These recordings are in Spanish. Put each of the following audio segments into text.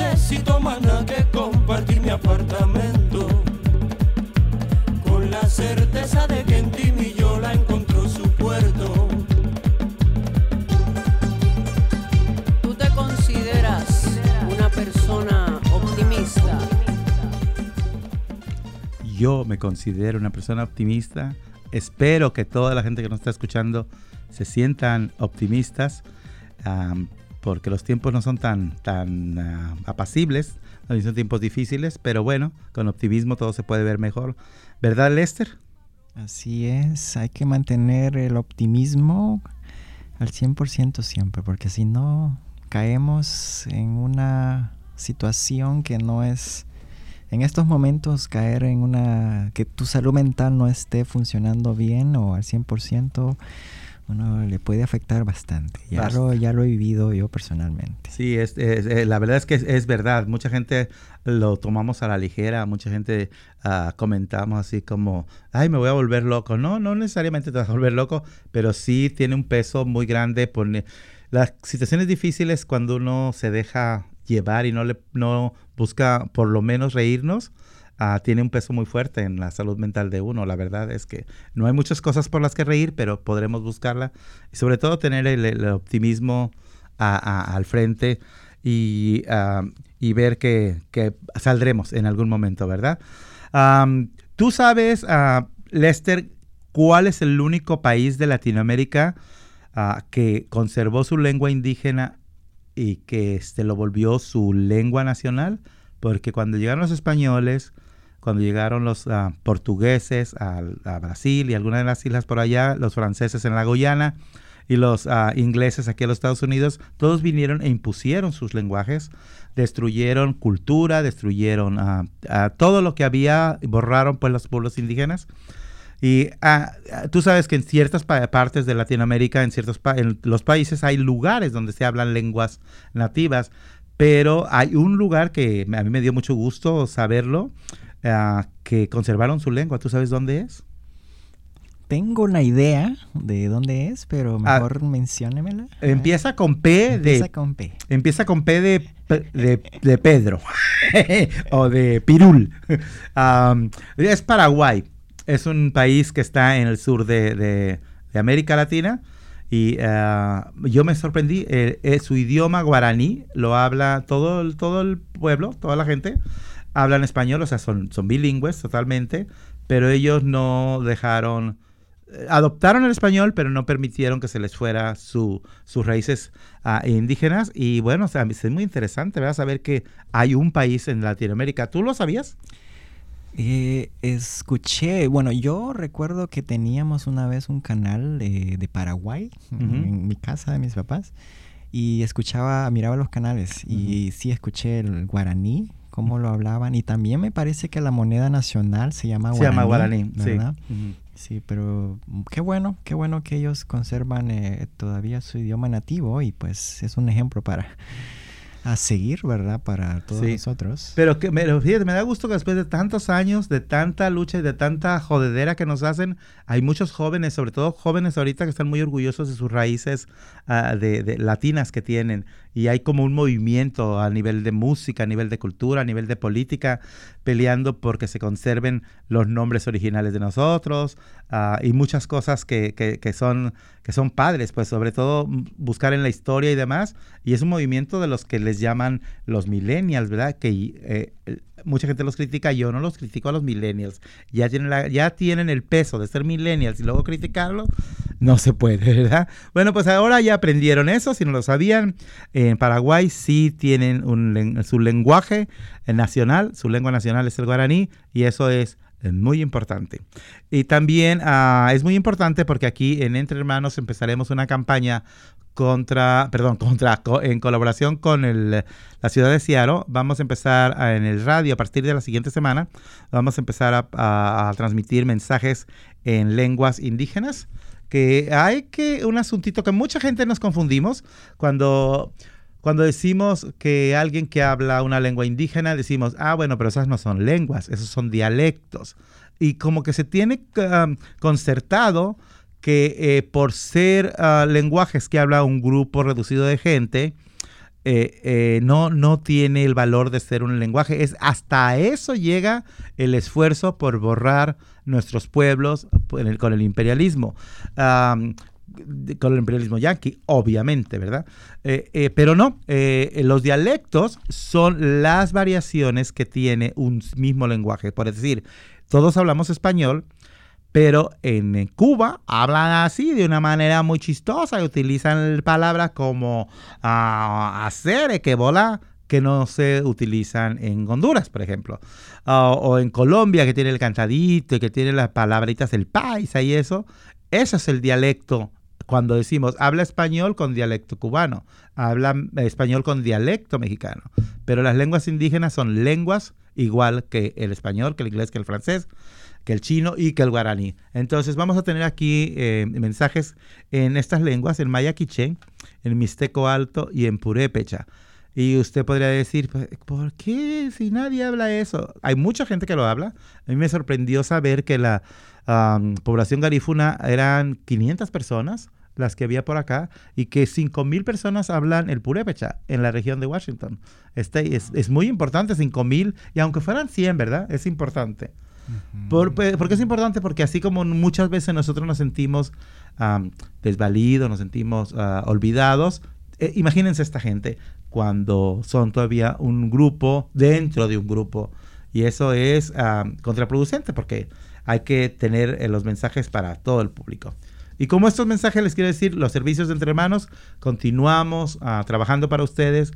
necesito más nada que compartir mi apartamento. Con la certeza de que en ti mi yo la encontró su puerto. ¿Tú te consideras una persona optimista? Yo me considero una persona optimista. Espero que toda la gente que nos está escuchando se sientan optimistas, porque los tiempos no son tan, tan ah, apacibles, son tiempos difíciles, pero bueno, con optimismo todo se puede ver mejor. ¿Verdad, Lester? Así es, hay que mantener el optimismo al 100% siempre, porque si no caemos en una situación que no es, en estos momentos caer en una, que tu salud mental no esté funcionando bien o al 100%, uno le puede afectar bastante. Ya, lo, ya lo he vivido yo personalmente. Sí, es, es- eh, la verdad es que es, es verdad. Mucha gente lo tomamos a la ligera, mucha gente ah, comentamos así como, ay, me voy a volver loco. No, no necesariamente te vas a volver loco, pero sí tiene un peso muy grande. Pone, las situaciones difíciles cuando uno se deja llevar y no, le, no busca por lo menos reírnos. Ah, tiene un peso muy fuerte en la salud mental de uno. La verdad es que no hay muchas cosas por las que reír, pero podremos buscarla. Y sobre todo tener el, optimismo al frente y, ver que, saldremos en algún momento, ¿verdad? Tú sabes, ah, Lester, cuál es el único país de Latinoamérica ah, que conservó su lengua indígena y que este, lo volvió su lengua nacional, porque cuando llegaron los españoles, cuando llegaron los ah, portugueses al- a, Brasil y algunas de las islas por allá, los franceses en la Guyana y los ah, ingleses aquí a los Estados Unidos, todos vinieron e impusieron sus lenguajes, destruyeron cultura, destruyeron ah, todo lo que había, borraron pues los pueblos indígenas. Y tú sabes que en ciertas pa- partes de Latinoamérica, en ciertos pa- en los países, hay lugares donde se hablan lenguas nativas, pero hay un lugar que a mí me dio mucho gusto saberlo, ah, que conservaron su lengua. ¿Tú sabes dónde es? Tengo una idea de dónde es, pero Ah, mejor menciónemela. Empieza con P Empieza de con P. Empieza con P de, de, de Pedro o de Pirul. Am, es Paraguay. Es un país que está en el sur de, de- de América Latina. Y ah, yo me sorprendí. eh, eh, su idioma guaraní lo habla todo todo el pueblo, toda la gente. Hablan español, o sea, son, son bilingües totalmente. Pero ellos no dejaron eh, adoptaron el español, pero no permitieron que se les fuera su, sus raíces ah, indígenas. Y bueno, o sea, es muy interesante, ¿verdad? Saber que hay un país en Latinoamérica. ¿Tú lo sabías? Eh, escuché, bueno, yo recuerdo que teníamos una vez un canal de, de Paraguay en mi casa de mis papás y escuchaba, miraba los canales y sí escuché el guaraní, cómo lo hablaban y también me parece que la moneda nacional se llama Se guaraní. llama guaraní, sí. ¿verdad? Sí, pero qué bueno, qué bueno que ellos conservan eh, todavía su idioma nativo y pues es un ejemplo para a seguir, ¿verdad? Para todos Sí. nosotros. Pero que me, fíjate, me da gusto que después de tantos años, de tanta lucha y de tanta jodedera que nos hacen, hay muchos jóvenes, sobre todo jóvenes ahorita que están muy orgullosos de sus raíces ah, de, de latinas que tienen. Y hay como un movimiento a nivel de música, a nivel de cultura, a nivel de política, peleando porque se conserven los nombres originales de nosotros ah, y muchas cosas que, que- que son, que son padres, pues sobre todo buscar en la historia y demás. Y es un movimiento de los que les llaman los millennials, ¿verdad? Que eh, mucha gente los critica, yo no los critico a los millennials. Ya tienen, ya tienen el peso de ser millennials y luego criticarlos, no se puede, ¿verdad? Bueno, pues ahora ya aprendieron eso, si no lo sabían. En Paraguay sí tienen un, su lenguaje nacional, su lengua nacional es el guaraní y eso es muy importante. Y también ah, es muy importante porque aquí en Entre Hermanos empezaremos una campaña contra, perdón, contra, co- en colaboración con el, la ciudad de Seattle. Vamos a empezar a- en el radio a partir de la siguiente semana. Vamos a empezar a, a- a transmitir mensajes en lenguas indígenas. Que hay que un asuntito que mucha gente nos confundimos cuando cuando decimos que alguien que habla una lengua indígena, decimos, ah, bueno, pero esas no son lenguas, esos son dialectos. Y como que se tiene um, concertado que eh, por ser ah, lenguajes que habla un grupo reducido de gente, eh, eh, no, no tiene el valor de ser un lenguaje. Es hasta eso llega el esfuerzo por borrar nuestros pueblos con el, imperialismo. Con el imperialismo yanqui, obviamente, ¿verdad? Pero no, los dialectos son las variaciones que tiene un mismo lenguaje. Por decir, todos hablamos español, pero en Cuba hablan así de una manera muy chistosa y utilizan palabras como ah, hacer, que volar, que no se utilizan en Honduras, por ejemplo. Ah, o en Colombia, que tiene el cantadito, y que tiene las palabritas del paisa y eso. Ese es el dialecto. Cuando decimos habla español con dialecto cubano, habla español con dialecto mexicano. Pero las lenguas indígenas son lenguas igual que el español, que el inglés, que el francés, que el chino y que el guaraní. Entonces vamos a tener aquí eh, mensajes en estas lenguas, en maya quiché, en mixteco alto y en purépecha. Y usted podría decir, "Pues, ¿por qué si nadie habla eso? Hay mucha gente que lo habla. A mí me sorprendió saber que la am, población garífuna eran 500 personas las que había por acá y que 5.000 personas hablan el purépecha en la región de Washington. Este es, es muy importante, 5.000, y aunque fueran 100, ¿verdad? Es importante. Por, pe- ¿Por qué es importante? Porque así como muchas veces nosotros nos sentimos am, desvalidos, nos sentimos ah, olvidados, eh, imagínense esta gente cuando son todavía un grupo dentro de un grupo. Y eso es am, contraproducente porque hay que tener eh, los mensajes para todo el público. Y como estos mensajes les quiero decir, los servicios de entre hermanos, continuamos ah, trabajando para ustedes.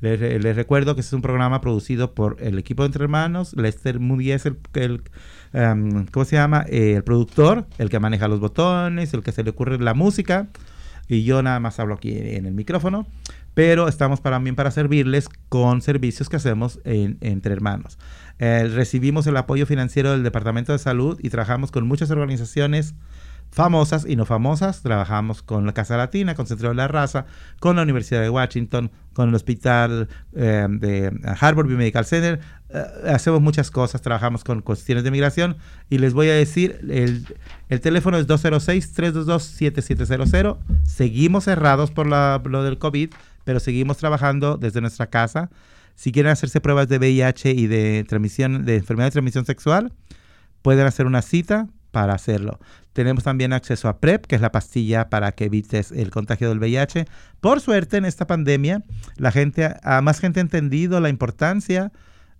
Les, re- les recuerdo que este es un programa producido por el equipo de Entre Hermanos. Lester Moody es el, el, um, ¿cómo se llama? Eh, el productor, el que maneja los botones, el que se le ocurre la música. Y yo nada más hablo aquí en el micrófono. Pero estamos también para servirles con servicios que hacemos en- entre hermanos. Eh, recibimos el apoyo financiero del Departamento de Salud y trabajamos con muchas organizaciones famosas y no famosas. Trabajamos con la Casa Latina, con Centro de la Raza, con la Universidad de Washington, con el Hospital eh, de Harvard Biomedical Center. Eh, hacemos muchas cosas, trabajamos con cuestiones de migración y les voy a decir, el, el teléfono es 206-322-7700. Seguimos cerrados por la- lo del COVID, pero seguimos trabajando desde nuestra casa. Si quieren hacerse pruebas de VIH y de transmisión de enfermedad de transmisión sexual, pueden hacer una cita para hacerlo. Tenemos también acceso a PrEP, que es la pastilla para que evites el contagio del VIH. Por suerte, en esta pandemia, la gente, más gente ha entendido la importancia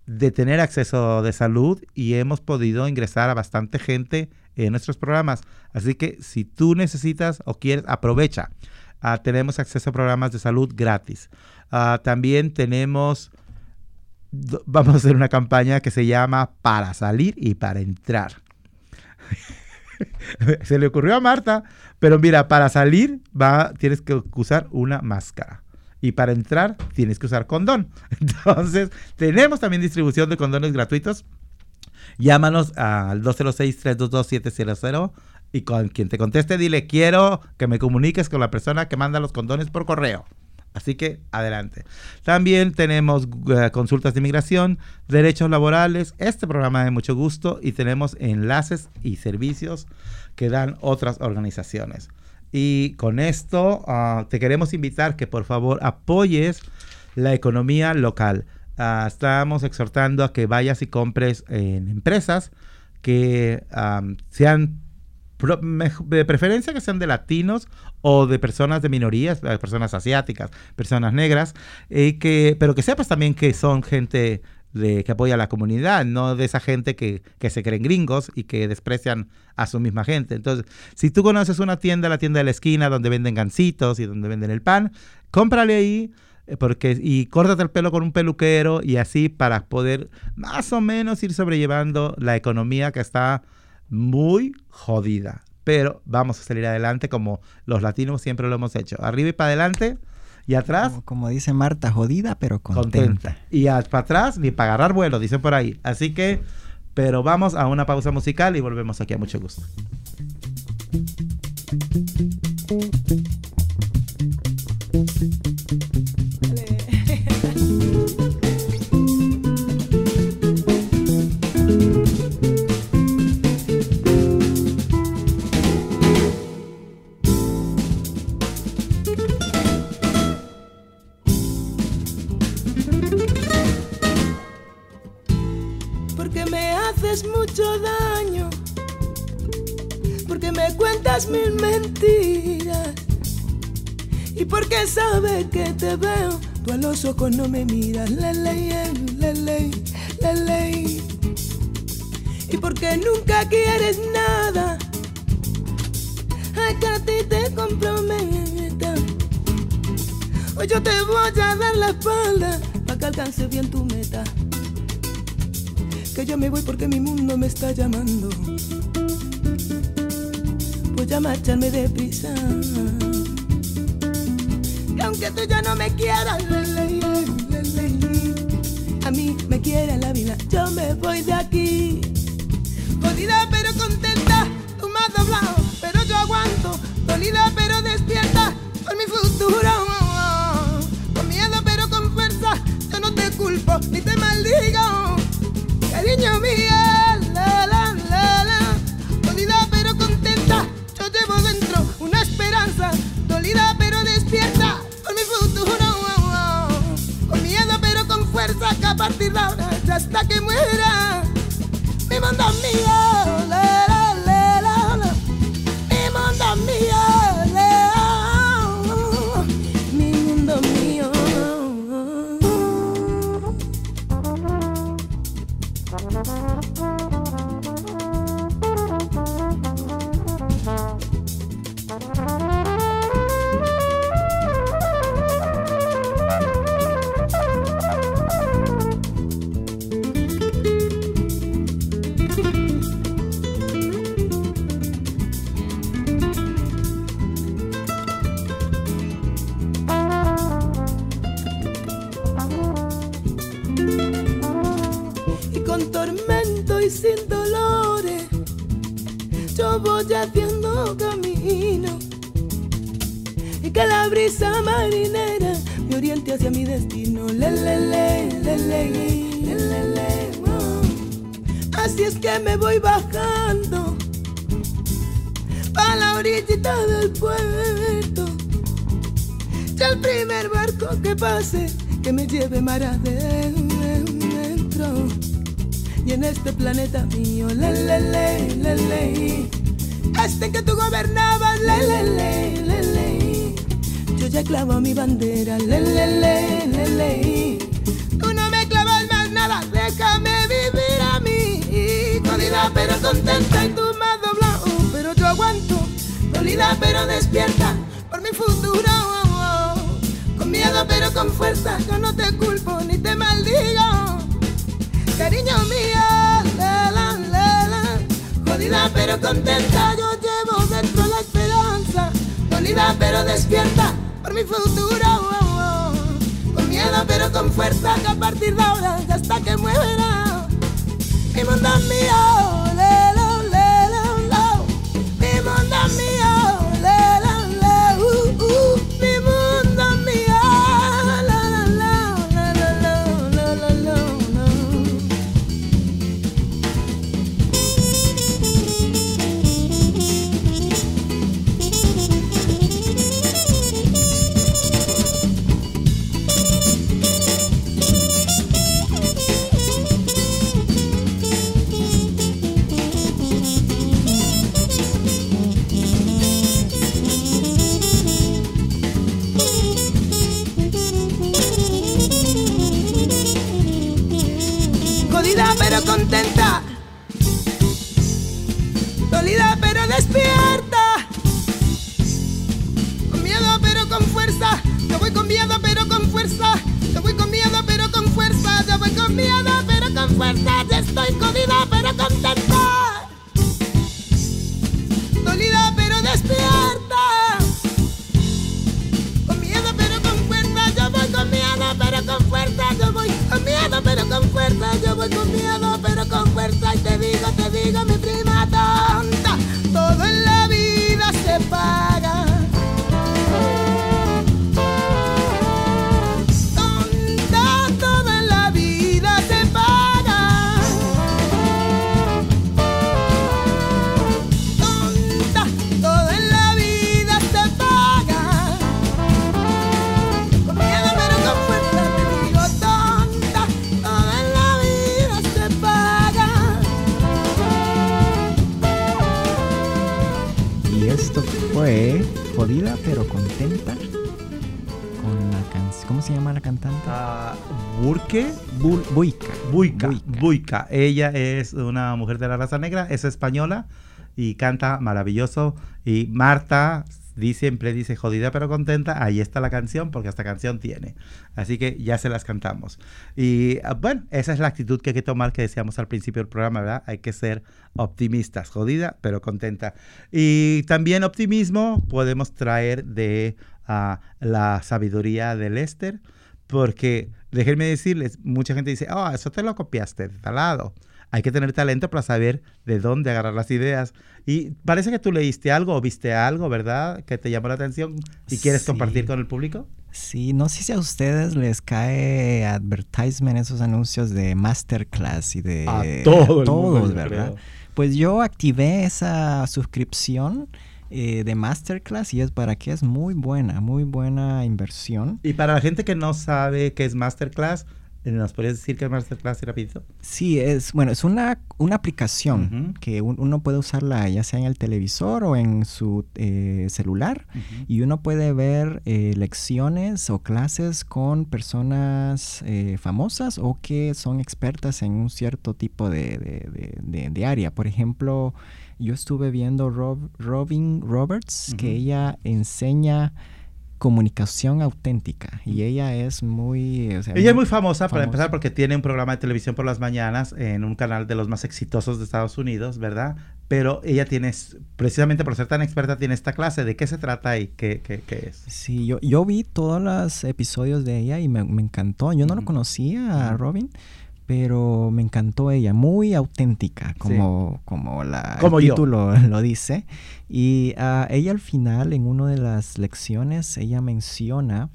de tener acceso de salud y hemos podido ingresar a bastante gente en nuestros programas. Así que si tú necesitas o quieres, aprovecha. Ah, tenemos acceso a programas de salud gratis. Ah, también tenemos, vamos a hacer una campaña que se llama Para salir y para entrar. se le ocurrió a Marta, pero mira, para salir va, tienes que usar una máscara. Y para entrar tienes que usar condón. Entonces, tenemos también distribución de condones gratuitos. Llámanos al 206-322-700 y con quien te conteste dile quiero que me comuniques con la persona que manda los condones por correo. Así que adelante. También tenemos eh, consultas de inmigración, derechos laborales, este programa de mucho gusto y tenemos enlaces y servicios que dan otras organizaciones. Y con esto ah, te queremos invitar que por favor apoyes la economía local. Ah, estamos exhortando a que vayas y compres en empresas que am, sean de preferencia que sean de latinos o de personas de minorías, eh, personas asiáticas, personas negras, y que, pero que sepas también que son gente de, que apoya a la comunidad, no de esa gente que, que se creen gringos y que desprecian a su misma gente. Entonces, si tú conoces una tienda, la tienda de la esquina, donde venden gancitos y donde venden el pan, cómprale ahí eh, porque y córtate el pelo con un peluquero y así para poder más o menos ir sobrellevando la economía que está muy jodida. Pero vamos a salir adelante como los latinos siempre lo hemos hecho. Arriba y para adelante y atrás Como, como dice Marta, jodida pero contenta. contenta. Y a- para atrás ni para agarrar vuelo, dicen por ahí. Así que, pero vamos a una pausa musical y volvemos aquí a mucho gusto. Ojos no me miras, la ley, la ley, la ley. Y porque nunca quieres nada, ay que a ti te comprometa. Hoy yo te voy a dar la espalda para que alcance bien tu meta. Que yo me voy porque mi mundo me está llamando. Voy a marcharme deprisa. Y aunque tú ya no me quieras, a quiere la vida. Yo me voy de aquí. Fuerza, que a partir de ahora, hasta que muera, mi mundo mío. La del puerto. Y el primer barco que pase que me lleve mar adentro. Y en este planeta mío, le, le, le, le, le, este que tú gobernabas, le, le, le, yo ya clavo mi bandera, le, le, le, le, le, tú no me clavas más nada, déjame vivir a mí, jodida pero contenta y tú dolida pero despierta por mi futuro, con miedo pero con fuerza, yo no te culpo ni te maldigo. Cariño mío, jodida pero contenta, yo llevo dentro la esperanza, dolida pero despierta por mi futuro, oh, oh. con miedo pero con fuerza, que a partir de ahora y hasta que muera, mi mundo mío, fue Jodida pero contenta con la canción. ¿Cómo se llama la cantante? Ah, Burke. Buica. Buica, Buica. Buica. Ella es una mujer de la raza negra, es española y canta maravilloso. Y Marta di- siempre dice jodida pero contenta. Ahí está la canción porque esta canción tiene. Así que ya se las cantamos. Y ah, bueno, esa es la actitud que hay que tomar que decíamos al principio del programa, ¿verdad? Hay que ser optimistas, jodida pero contenta. Y también optimismo podemos traer de ah, la sabiduría de Lester. Porque déjenme decirles, mucha gente dice, oh, eso te lo copiaste de tal lado. Hay que tener talento para saber de dónde agarrar las ideas. Y parece que tú leíste algo o viste algo, ¿verdad? Que te llamó la atención y quieres Sí. compartir con el público. Sí, no sé si a ustedes les cae advertisement, esos anuncios de masterclass y de A todo todos, mundo, ¿verdad? creo. Pues yo activé esa suscripción eh, de masterclass y es para que es muy buena, muy buena inversión. Y para la gente que no sabe qué es Masterclass, ¿nos podrías decir qué es Masterclass y rapidito? Sí, es bueno, es una, una aplicación que un- uno puede usarla ya sea en el televisor o en su eh, celular y uno puede ver eh, lecciones o clases con personas eh, famosas o que son expertas en un cierto tipo de, de- de- área. Por ejemplo, yo estuve viendo Rob- Robin Roberts, que ella enseña comunicación auténtica y ella es muy... o sea, Ella es muy famosa, para famosa. empezar, porque tiene un programa de televisión por las mañanas en un canal de los más exitosos de Estados Unidos, ¿verdad? Pero ella tiene, precisamente por ser tan experta, tiene esta clase. ¿De qué se trata y qué, qué- qué es? Sí, yo, yo vi todos los episodios de ella y me, me encantó. Yo no lo Ujú. conocía. Robin, pero me encantó ella, muy auténtica, como, como la, Como el yo. título lo dice. Y ah, ella al final, en una de las lecciones, ella menciona,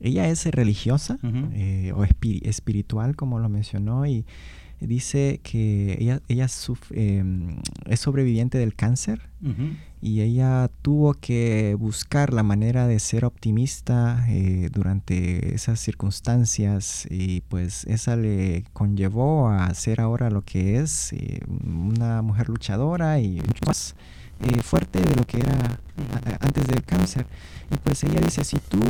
ella es religiosa eh, o espiri- espiritual, como lo mencionó, y dice que ella, ella em, es sobreviviente del cáncer y ella tuvo que buscar la manera de ser optimista eh, durante esas circunstancias y pues esa le conllevó a ser ahora lo que es eh, una mujer luchadora y mucho más eh, fuerte de lo que era antes del cáncer. Y pues ella dice, si tú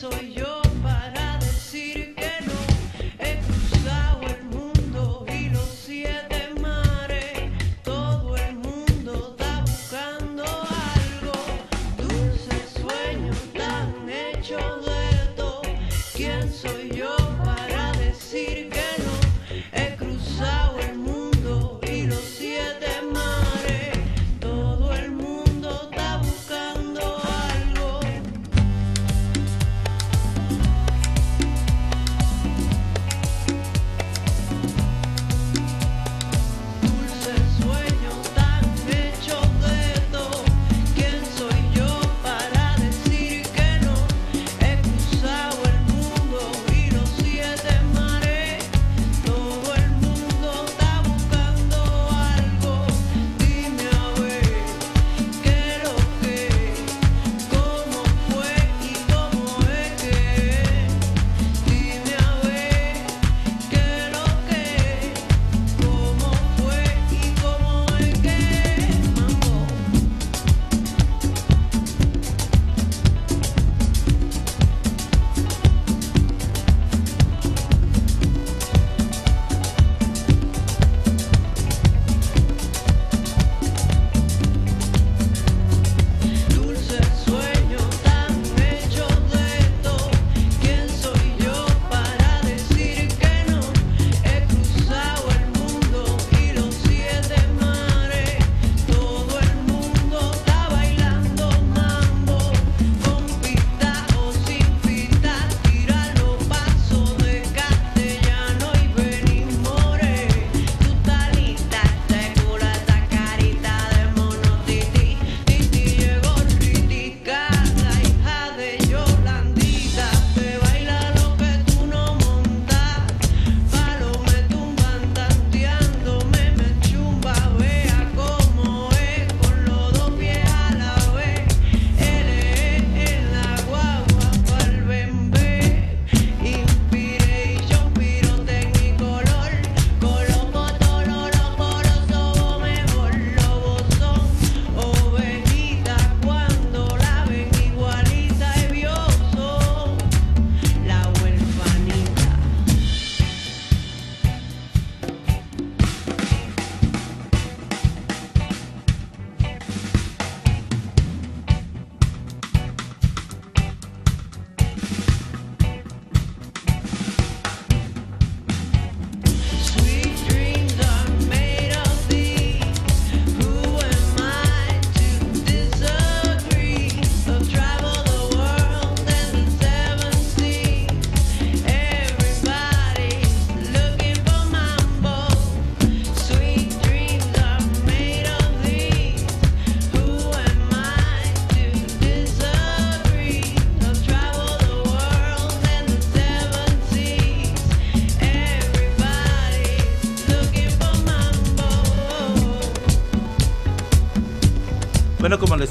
soy yo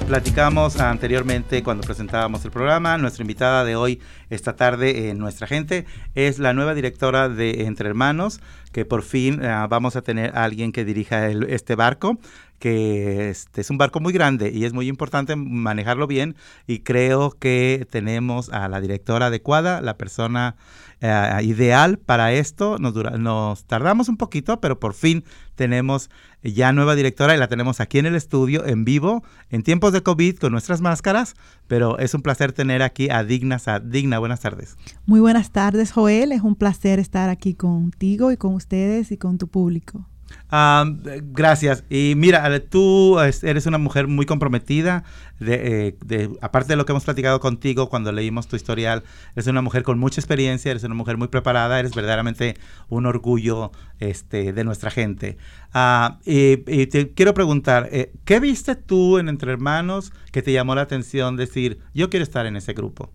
platicamos anteriormente cuando presentábamos el programa, nuestra invitada de hoy, esta tarde en Nuestra Gente, es la nueva directora de Entre Hermanos, que por fin eh, vamos a tener alguien que dirija este barco que este es un barco muy grande y es muy importante manejarlo bien y creo que tenemos a la directora adecuada, la persona eh, ideal para esto. Nos, dura- nos tardamos un poquito, pero por fin tenemos ya nueva directora y la tenemos aquí en el estudio, en vivo, en tiempos de COVID, con nuestras máscaras, pero es un placer tener aquí a Digna. Sa- Digna, buenas tardes. Muy buenas tardes, Joel. Es un placer estar aquí contigo y con ustedes y con tu público. Eh, gracias. Y mira, tú es- eres una mujer muy comprometida. Eh, de- aparte de lo que hemos platicado contigo cuando leímos tu historial, eres una mujer con mucha experiencia, eres una mujer muy preparada, eres verdaderamente un orgullo este, de nuestra gente. Ah, y, y te quiero preguntar, eh, ¿qué viste tú en Entre Hermanos que te llamó la atención decir, yo quiero estar en ese grupo?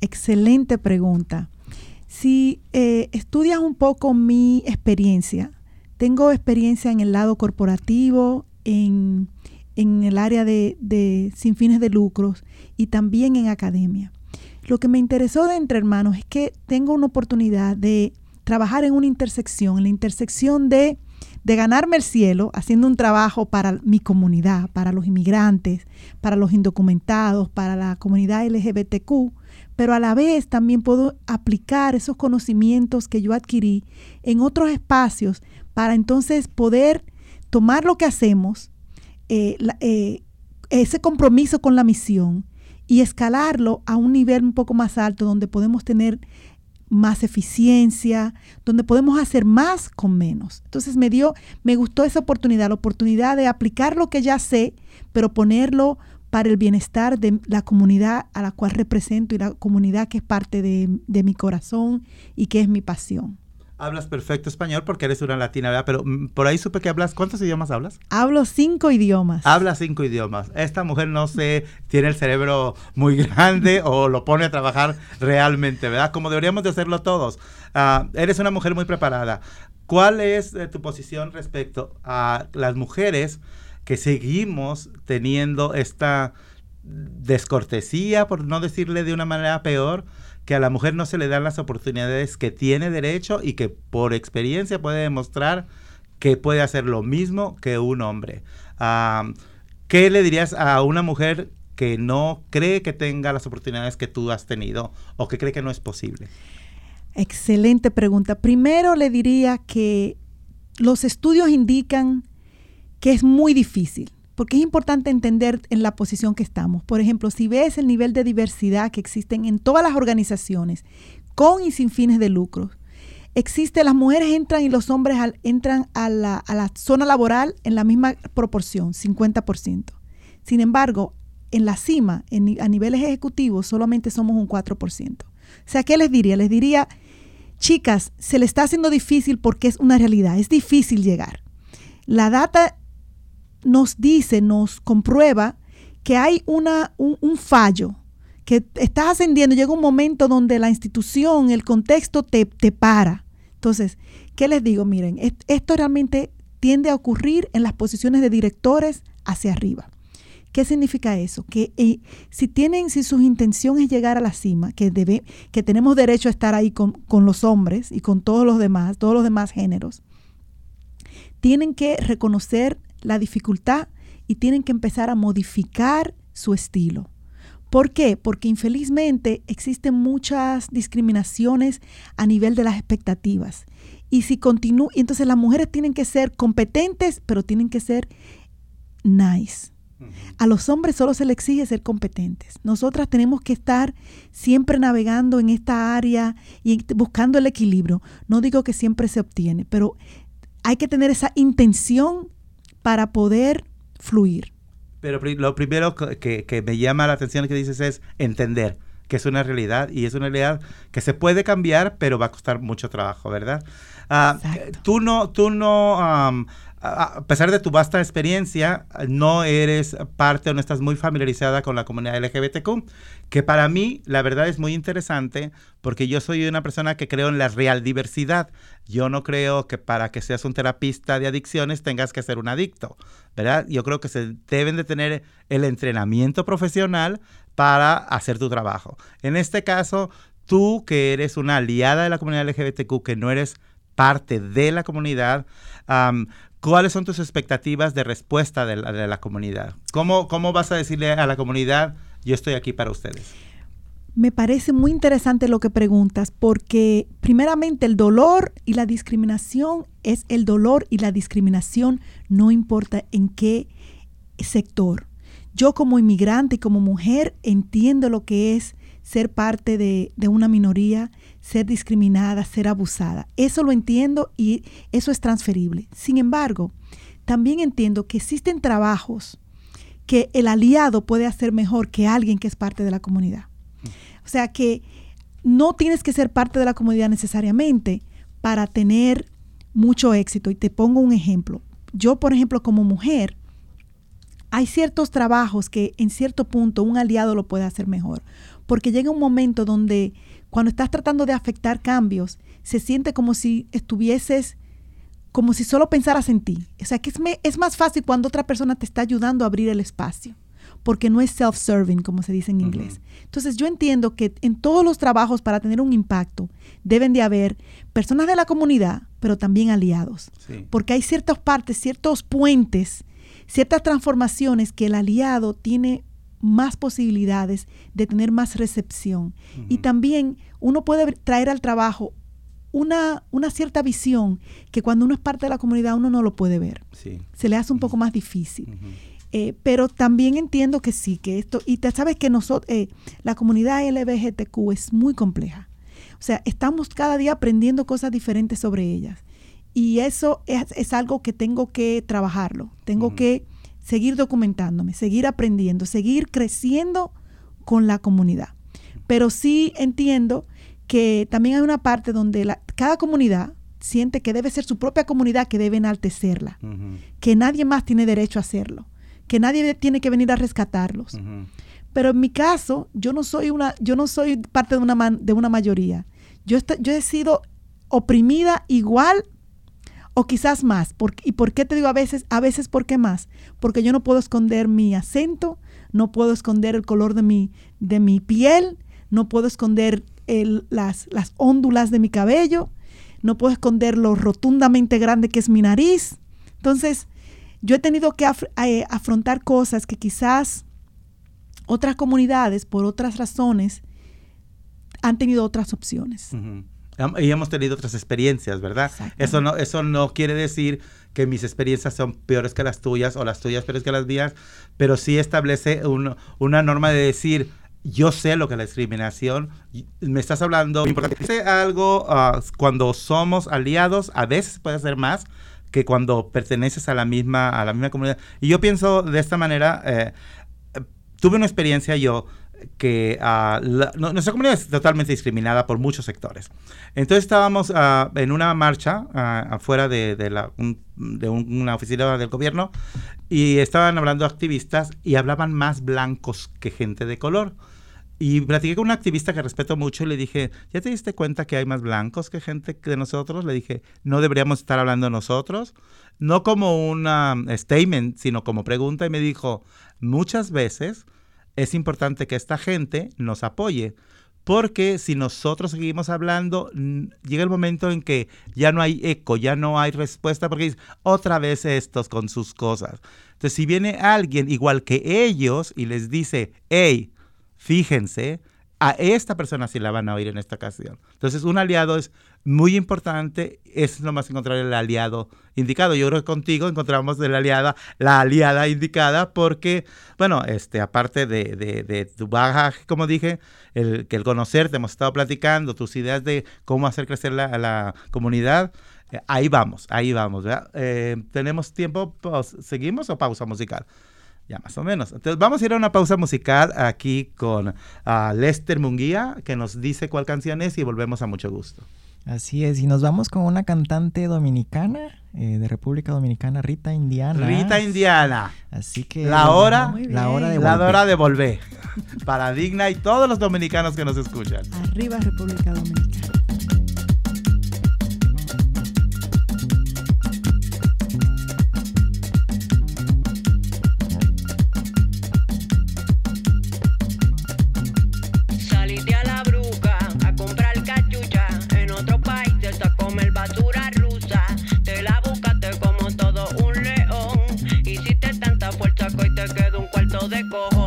Excelente pregunta. Si eh, estudias un poco mi experiencia, tengo experiencia en el lado corporativo, en, en el área de, de sin fines de lucros y también en academia. Lo que me interesó de Entre Hermanos es que tengo una oportunidad de trabajar en una intersección, en la intersección de, de ganarme el cielo haciendo un trabajo para mi comunidad, para los inmigrantes, para los indocumentados, para la comunidad LGBTQ, pero a la vez también puedo aplicar esos conocimientos que yo adquirí en otros espacios para entonces poder tomar lo que hacemos, eh, eh, ese compromiso con la misión y escalarlo a un nivel un poco más alto donde podemos tener más eficiencia, donde podemos hacer más con menos. Entonces me dio, me gustó esa oportunidad, la oportunidad de aplicar lo que ya sé, pero ponerlo para el bienestar de la comunidad a la cual represento y la comunidad que es parte de mi corazón y que es mi pasión. Hablas perfecto español porque eres una latina, ¿verdad? Pero mm, por ahí supe que hablas, ¿cuántos idiomas hablas? Hablo cinco idiomas. Habla cinco idiomas. Esta mujer no sé, tiene el cerebro muy grande o lo pone a trabajar realmente, ¿verdad? Como deberíamos de hacerlo todos. Ah, eres una mujer muy preparada. ¿Cuál es eh, tu posición respecto a las mujeres que seguimos teniendo esta descortesía, por no decirle de una manera peor, que a la mujer no se le dan las oportunidades que tiene derecho y que por experiencia puede demostrar que puede hacer lo mismo que un hombre. ¿Qué le dirías a una mujer que no cree que tenga las oportunidades que tú has tenido o que cree que no es posible? Excelente pregunta. Primero le diría que los estudios indican que es muy difícil, porque es importante entender en la posición que estamos. Por ejemplo, si ves el nivel de diversidad que existen en todas las organizaciones, con y sin fines de lucro, existe, las mujeres entran y los hombres entran a la, zona laboral en la misma proporción, 50%. Sin embargo, en la cima, a niveles ejecutivos, solamente somos un 4%. O sea, ¿qué les diría? Les diría, chicas, se le está haciendo difícil porque es una realidad, es difícil llegar. La data nos dice, nos comprueba que hay una, un, fallo, que estás ascendiendo, llega un momento donde la institución, el contexto te, te para. Entonces, ¿qué les digo? Miren, est- esto realmente tiende a ocurrir en las posiciones de directores hacia arriba. ¿Qué significa eso? Que eh, si tienen, si sus intenciones es llegar a la cima, que debe, que tenemos derecho a estar ahí con, con los hombres y con todos los demás, todos los demás géneros, tienen que reconocer la dificultad y tienen que empezar a modificar su estilo. ¿Por qué? Porque infelizmente existen muchas discriminaciones a nivel de las expectativas. Y si continúa, entonces las mujeres tienen que ser competentes, pero tienen que ser nice. A los hombres solo se les exige ser competentes. Nosotras tenemos que estar siempre navegando en esta área y buscando el equilibrio. No digo que siempre se obtiene, pero hay que tener esa intención para poder fluir. Pero lo primero que, que- me llama la atención que dices es entender que es una realidad y es una realidad que se puede cambiar, pero va a costar mucho trabajo, ¿verdad? Exacto. tú no, tú no am, a pesar de tu vasta experiencia, no eres parte o no estás muy familiarizada con la comunidad LGBTQ, que para mí la verdad es muy interesante porque yo soy una persona que creo en la real diversidad. Yo no creo que para que seas un terapista de adicciones tengas que ser un adicto, ¿verdad? Yo creo que se deben de tener el entrenamiento profesional para hacer tu trabajo. En este caso, tú que eres una aliada de la comunidad LGBTQ, que no eres parte de la comunidad, ¿cuáles son tus expectativas de respuesta de la, comunidad? ¿Cómo, ¿Cómo vas a decirle a la comunidad, yo estoy aquí para ustedes? Me parece muy interesante lo que preguntas porque primeramente el dolor y la discriminación es el dolor y la discriminación no importa en qué sector. Yo como inmigrante y como mujer entiendo lo que es ser parte de, de una minoría, ser discriminada, ser abusada. Eso lo entiendo y eso es transferible. Sin embargo, también entiendo que existen trabajos que el aliado puede hacer mejor que alguien que es parte de la comunidad. O sea que no tienes que ser parte de la comunidad necesariamente para tener mucho éxito. Y te pongo un ejemplo. Yo, por ejemplo, como mujer, hay ciertos trabajos que en cierto punto un aliado lo puede hacer mejor. Porque llega un momento donde cuando estás tratando de afectar cambios, se siente como si estuvieses, como si solo pensaras en ti. O sea, que es, es más fácil cuando otra persona te está ayudando a abrir el espacio, porque no es self-serving, como se dice en inglés. Entonces, yo entiendo que en todos los trabajos para tener un impacto deben de haber personas de la comunidad, pero también aliados. Porque hay ciertas partes, ciertos puentes, ciertas transformaciones que el aliado tiene más posibilidades de tener más recepción. Y también uno puede traer al trabajo una, una, cierta visión que cuando uno es parte de la comunidad uno no lo puede ver. Se le hace un poco más difícil. Eh, pero también entiendo que sí, que esto, y te sabes que nosotros, eh, la comunidad LGBTQ es muy compleja. O sea, estamos cada día aprendiendo cosas diferentes sobre ellas. Y eso es, algo que tengo que trabajarlo. Tengo que seguir documentándome, seguir aprendiendo, seguir creciendo con la comunidad. Pero sí entiendo que también hay una parte donde la, cada comunidad siente que debe ser su propia comunidad que debe enaltecerla, que nadie más tiene derecho a hacerlo, que nadie tiene que venir a rescatarlos. Pero en mi caso, yo no soy una, yo no soy parte de una, de una mayoría. Yo, yo he sido oprimida igual o quizás más. ¿Y por qué te digo a veces? A veces, ¿por qué más? Porque yo no puedo esconder mi acento, no puedo esconder el color de mi, de mi piel, no puedo esconder las, las óndulas de mi cabello, no puedo esconder lo rotundamente grande que es mi nariz. Entonces, yo he tenido que eh, afrontar cosas que quizás otras comunidades, por otras razones, han tenido otras opciones y hemos tenido otras experiencias, ¿verdad? Eso no, eso no quiere decir que mis experiencias son peores que las tuyas o las tuyas peores que las mías, pero sí establece una norma de decir, yo sé lo que es la discriminación, me estás hablando, importante, algo uh, cuando somos aliados, a veces puede ser más que cuando perteneces a la misma, a la misma comunidad. Y yo pienso de esta manera, eh, tuve una experiencia yo que uh, nuestra comunidad es totalmente discriminada por muchos sectores. Entonces estábamos ah, en una marcha ah, afuera la, de una oficina del gobierno y estaban hablando activistas y hablaban más blancos que gente de color. Y platiqué con una activista que respeto mucho y le dije, ¿ya te diste cuenta que hay más blancos que gente de nosotros? Le dije, no deberíamos estar hablando nosotros. No como un statement, sino como pregunta. Y me dijo, muchas veces es importante que esta gente nos apoye. Porque si nosotros seguimos hablando, llega el momento en que ya no hay eco, ya no hay respuesta, porque otra vez estos con sus cosas. Entonces, si viene alguien igual que ellos y les dice, hey, fíjense, a esta persona sí la van a oír en esta ocasión. Entonces, un aliado es muy importante, es lo más encontrar el aliado indicado. Yo creo que contigo encontramos la aliada, la aliada indicada, porque, bueno, este, aparte de, de, tu bagaje, como dije, el, que el conocerte, hemos estado platicando, tus ideas de cómo hacer crecer la, la comunidad, eh, ahí vamos, ahí vamos. Eh, ¿Tenemos tiempo? ¿Seguimos o pausa musical? Ya más o menos. Entonces vamos a ir a una pausa musical aquí con uh, Lester Munguía, que nos dice cuál canción es y volvemos a mucho gusto. Así es, y nos vamos con una cantante dominicana eh, de República Dominicana, Rita Indiana. Rita Indiana. Así que La hora, la hora de bien. la volver. hora de volver. Para Digna y todos los dominicanos que nos escuchan. Arriba República Dominicana. te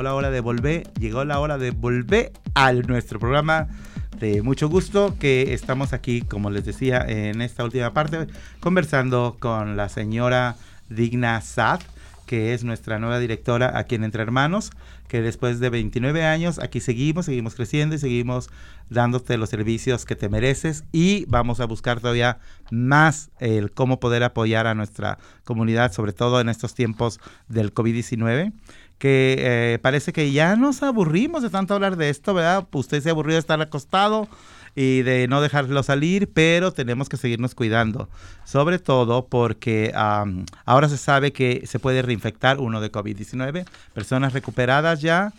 llegó la hora de volver, llegó la hora de volver a nuestro programa de mucho gusto que estamos aquí, como les decía, en esta última parte, conversando con la señora Digna Sad, que es nuestra nueva directora aquí en Entre Hermanos, que después de 29 años aquí seguimos, seguimos creciendo y seguimos dándote los servicios que te mereces. Y vamos a buscar todavía más el cómo poder apoyar a nuestra comunidad, sobre todo en estos tiempos del COVID-19 que eh, parece que ya nos aburrimos de tanto hablar de esto, ¿verdad? Usted se ha aburrido de estar acostado y de no dejarlo salir, pero tenemos que seguirnos cuidando. Sobre todo porque am, ahora se sabe que se puede reinfectar uno de COVID-19. Personas recuperadas ya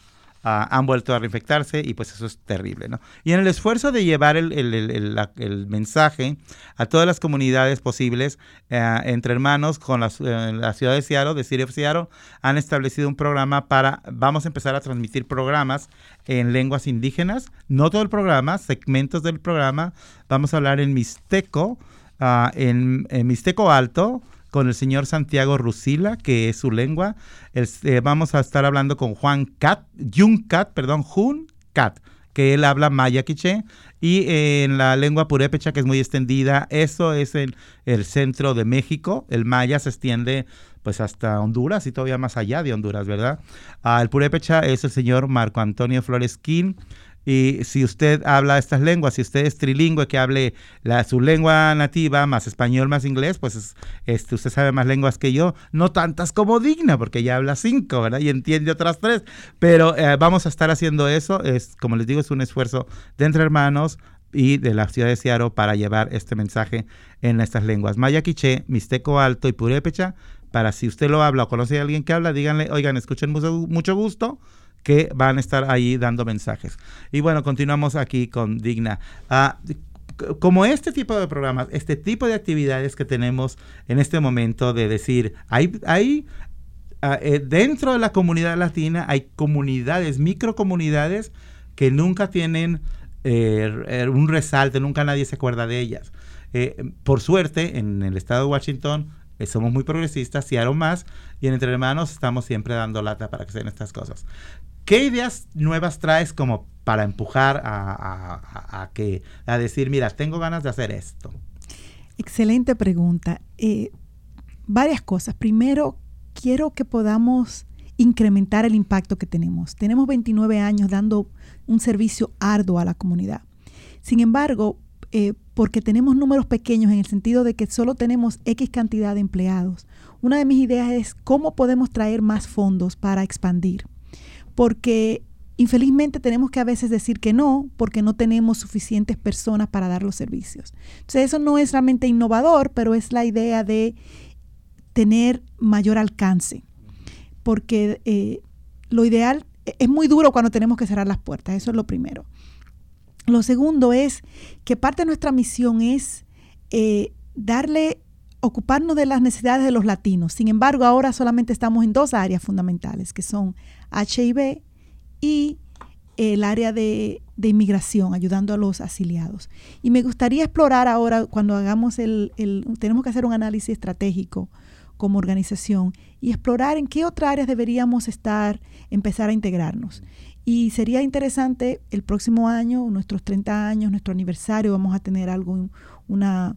ah, han vuelto a reinfectarse y pues eso es terrible, ¿no? Y en el esfuerzo de llevar el, el- el- el- mensaje a todas las comunidades posibles eh, entre hermanos con las, eh, la ciudad de Seattle, de City of Seattle, han establecido un programa para, vamos a empezar a transmitir programas en lenguas indígenas, no todo el programa, segmentos del programa, vamos a hablar en mixteco, ah, en, en mixteco alto, con el señor Santiago Rusila, que es su lengua. El- eh, vamos a estar hablando con Juan Cat, Jun Cat, perdón, Jun Cat, que él habla maya quiché. Y eh, en la lengua purépecha, que es muy extendida, eso es en el centro de México. El maya se extiende pues hasta Honduras y todavía más allá de Honduras, ¿verdad? El purépecha es el señor Marco Antonio Flores Quín. Y si usted habla estas lenguas, si usted es trilingüe que hable la, su lengua nativa, más español, más inglés, pues es- este, usted sabe más lenguas que yo, no tantas como digna, porque ella habla cinco, ¿verdad? Y entiende otras tres. Pero eh, vamos a estar haciendo eso. Es, como les digo, es un esfuerzo de entre hermanos y de la ciudad de Seattle para llevar este mensaje en estas lenguas. Maya quiché, mixteco alto y purépecha, para si usted lo habla o conoce a alguien que habla, díganle, oigan, escuchen mucho gusto, que van a estar ahí dando mensajes. Y bueno, continuamos aquí con Digna. Ah, como este tipo de programas, este tipo de actividades que tenemos en este momento de decir, hay, hay ah, eh, dentro de la comunidad latina hay comunidades, microcomunidades que nunca tienen eh, un resalte, nunca nadie se acuerda de ellas. Eh, por suerte, en el estado de Washington somos muy progresistas y algo más, y en Entre Hermanos estamos siempre dando lata para que se den estas cosas. ¿Qué ideas nuevas traes como para empujar a, que, a decir, mira, tengo ganas de hacer esto? Excelente pregunta. Eh, varias cosas. Primero, quiero que podamos incrementar el impacto que tenemos. Tenemos 29 años dando un servicio arduo a la comunidad. Sin embargo, eh, porque tenemos números pequeños en el sentido de que solo tenemos X cantidad de empleados, una de mis ideas es cómo podemos traer más fondos para expandir. Porque infelizmente tenemos que a veces decir que no, porque no tenemos suficientes personas para dar los servicios. Entonces eso no es realmente innovador, pero es la idea de tener mayor alcance. Porque eh, lo ideal es muy duro cuando tenemos que cerrar las puertas, eso es lo primero. Lo segundo es que parte de nuestra misión es eh, darle, ocuparnos de las necesidades de los latinos. Sin embargo, ahora solamente estamos en dos áreas fundamentales, que son HIV y el área de, de inmigración, ayudando a los asiliados. Y me gustaría explorar ahora, cuando hagamos el, el- tenemos que hacer un análisis estratégico como organización y explorar en qué otras áreas deberíamos estar, empezar a integrarnos. Y sería interesante el próximo año, nuestros 30 años, nuestro aniversario, vamos a tener algo, una,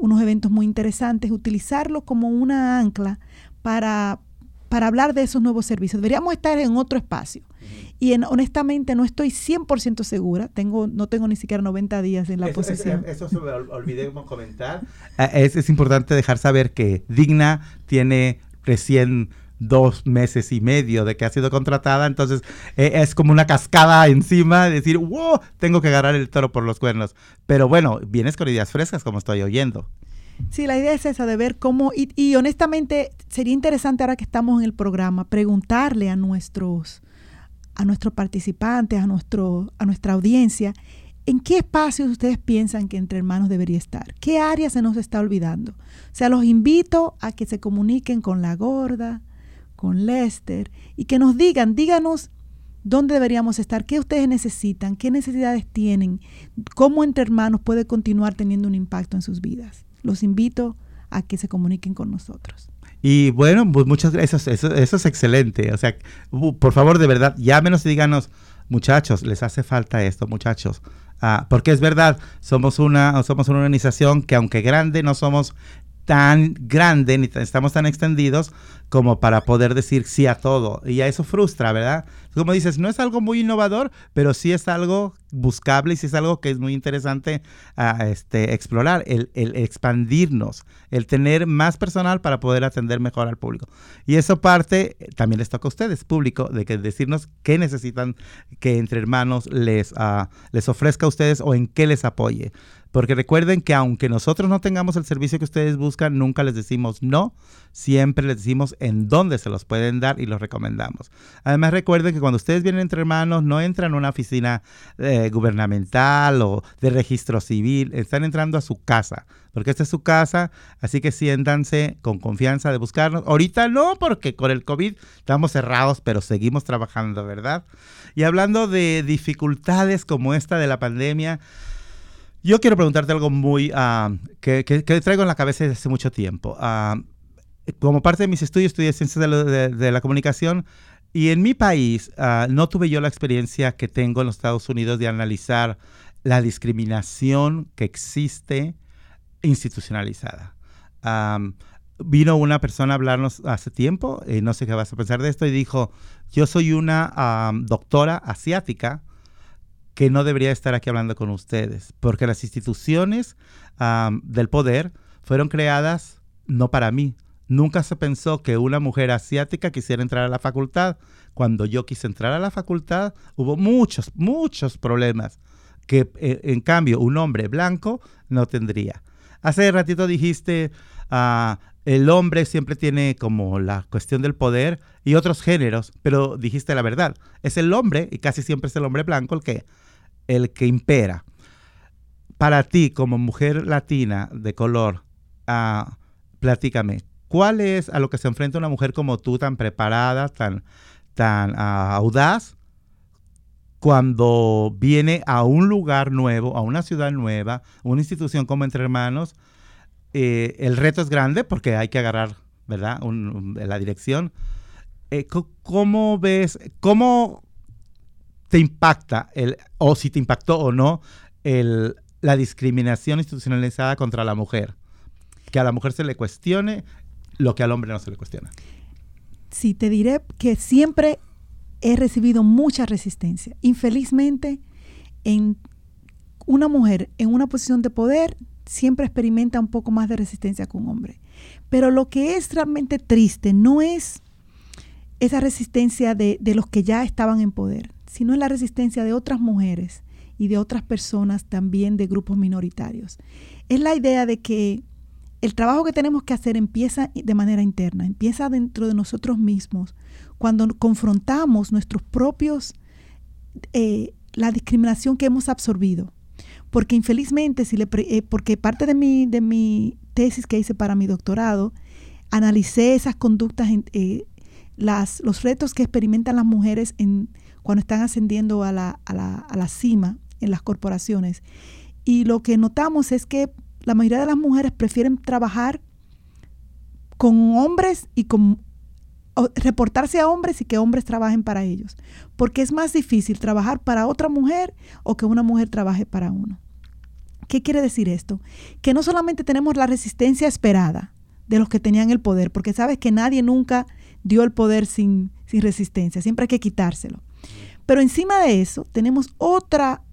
unos eventos muy interesantes, utilizarlo como una ancla para, para hablar de esos nuevos servicios. Deberíamos estar en otro espacio. Y en- honestamente no estoy 100% segura, tengo, no tengo ni siquiera 90 días en la Eso- posición. Eso, se me ol- olvidé comentar. Ah, Es, es importante dejar saber que Digna tiene recién dos meses y medio de que ha sido contratada, entonces eh, es como una cascada encima de decir, wow, tengo que agarrar el toro por los cuernos. Pero bueno, vienes con ideas frescas como estoy oyendo. Sí, la idea es esa, de ver cómo, y, y honestamente sería interesante ahora que estamos en el programa, preguntarle a nuestros, a nuestros participantes, a, nuestro, a nuestra audiencia, ¿en qué espacios ustedes piensan que entre hermanos debería estar? ¿Qué área se nos está olvidando? O sea, los invito a que se comuniquen con la gorda, con Lester, y que nos digan, díganos dónde deberíamos estar, qué ustedes necesitan, qué necesidades tienen, cómo entre hermanos puede continuar teniendo un impacto en sus vidas. Los invito a que se comuniquen con nosotros. Y bueno, pues muchas gracias. Eso, eso, es excelente. O sea, uh, por favor, de verdad, llámenos y díganos, muchachos, les hace falta esto, muchachos. Ah, porque es verdad, somos una, somos una organización que aunque grande, no somos tan grande ni estamos tan extendidos como para poder decir sí a todo. Y a eso frustra, ¿verdad? Como dices, no es algo muy innovador, pero sí es algo buscable y sí es algo que es muy interesante ah, este, explorar, el, el expandirnos, el tener más personal para poder atender mejor al público. Y eso parte, eh, también les toca a ustedes, público, de que decirnos qué necesitan que entre hermanos les, ah, les ofrezca a ustedes o en qué les apoye. Porque recuerden que aunque nosotros no tengamos el servicio que ustedes buscan, nunca les decimos no, siempre les decimos en dónde se los pueden dar y los recomendamos. Además recuerden que cuando ustedes vienen entre hermanos, no entran a una oficina eh, gubernamental o de registro civil, están entrando a su casa, porque esta es su casa, así que siéntanse con confianza de buscarnos. Ahorita no, porque con el COVID estamos cerrados, pero seguimos trabajando, ¿verdad? Y hablando de dificultades como esta de la pandemia, yo quiero preguntarte algo muy ah, que, que- que traigo en la cabeza desde hace mucho tiempo. Ah, como parte de mis estudios, estudié ciencias de, la- de- de la comunicación y en mi país ah, no tuve yo la experiencia que tengo en los Estados Unidos de analizar la discriminación que existe institucionalizada. Am, vino una persona a hablarnos hace tiempo, y no sé qué vas a pensar de esto, y dijo, yo soy una am, doctora asiática que no debería estar aquí hablando con ustedes, porque las instituciones del poder fueron creadas no para mí. Nunca se pensó que una mujer asiática quisiera entrar a la facultad. Cuando yo quise entrar a la facultad, hubo muchos, muchos problemas que eh, en cambio un hombre blanco no tendría. Hace ratito dijiste, ah, el hombre siempre tiene como la cuestión del poder y otros géneros, pero dijiste la verdad. Es el hombre, y casi siempre es el hombre blanco el que, el que impera. Para ti, como mujer latina de color, ah, platícame, ¿cuál es a lo que se enfrenta una mujer como tú, tan preparada, tan, tan ah, audaz, cuando viene a un lugar nuevo, a una ciudad nueva, una institución como Entre Hermanos, eh, el reto es grande porque hay que agarrar, ¿verdad? La dirección. Eh, ¿Cómo ves, cómo te impacta, el, o si te impactó o no, el, la discriminación institucionalizada contra la mujer? Que a la mujer se le cuestione lo que al hombre no se le cuestiona. Sí, te diré que siempre he recibido mucha resistencia. Infelizmente, en una mujer en una posición de poder siempre experimenta un poco más de resistencia que un hombre. Pero lo que es realmente triste no es esa resistencia de, de los que ya estaban en poder, sino es la resistencia de otras mujeres y de otras personas también de grupos minoritarios. Es la idea de que el trabajo que tenemos que hacer empieza de manera interna, empieza dentro de nosotros mismos, cuando confrontamos nuestros propios, eh, la discriminación que hemos absorbido. Porque infelizmente, si le eh, porque parte de mi, de mi tesis que hice para mi doctorado, analicé esas conductas, en, eh, las, los retos que experimentan las mujeres en, cuando están ascendiendo a la, a, la, a la cima en las corporaciones. Y lo que notamos es que la mayoría de las mujeres prefieren trabajar con hombres y con reportarse a hombres y que hombres trabajen para ellos, porque es más difícil trabajar para otra mujer o que una mujer trabaje para uno. ¿Qué quiere decir esto? Que no solamente tenemos la resistencia esperada de los que tenían el poder, porque sabes que nadie nunca dio el poder sin, sin resistencia, siempre hay que quitárselo. Pero encima de eso tenemos otra,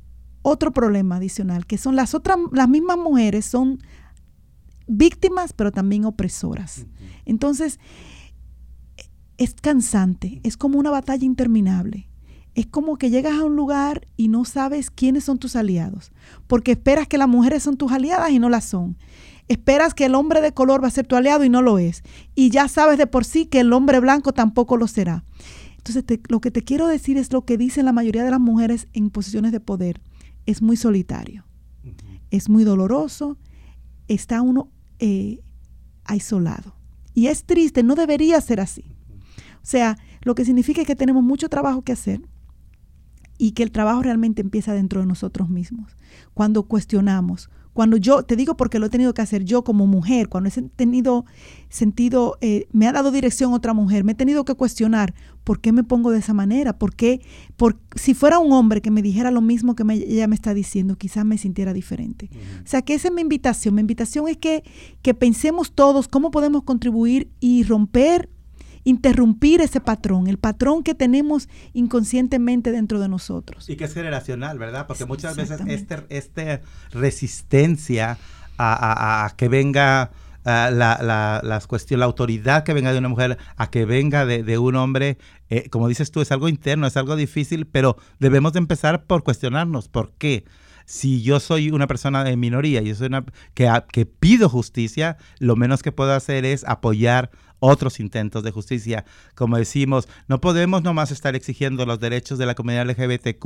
otro problema adicional, que son las otras, las mismas mujeres son víctimas, pero también opresoras. Entonces, es cansante, es como una batalla interminable. Es como que llegas a un lugar y no sabes quiénes son tus aliados, porque esperas que las mujeres son tus aliadas y no las son. Esperas que el hombre de color va a ser tu aliado y no lo es. Y ya sabes de por sí que el hombre blanco tampoco lo será. Entonces, te- lo que te quiero decir es lo que dicen la mayoría de las mujeres en posiciones de poder. Es muy solitario, es muy doloroso, está uno eh, aislado. Y es triste, no debería ser así. O sea, lo que significa que tenemos mucho trabajo que hacer y que el trabajo realmente empieza dentro de nosotros mismos. Cuando cuestionamos, cuando yo, te digo porque lo he tenido que hacer yo como mujer, cuando he tenido sentido, eh, me ha dado dirección otra mujer, me he tenido que cuestionar por qué me pongo de esa manera, por qué, por, si fuera un hombre que me dijera lo mismo que me- ella me está diciendo, quizás me sintiera diferente. O sea, que esa es mi invitación. Mi invitación es que, que pensemos todos cómo podemos contribuir y romper interrumpir ese patrón, el patrón que tenemos inconscientemente dentro de nosotros. Y que es generacional, ¿verdad? Porque muchas veces Exactamente. este, resistencia a, a- a que venga la, la, las cuestión- la autoridad que venga de una mujer a que venga de, de un hombre, eh, como dices tú, es algo interno, es algo difícil, pero debemos de empezar por cuestionarnos. ¿Por qué? si yo soy una persona de minoría y yo soy una que, a- que pido justicia, lo menos que puedo hacer es apoyar otros intentos de justicia. Como decimos, no podemos nomás estar exigiendo los derechos de la comunidad LGBTQ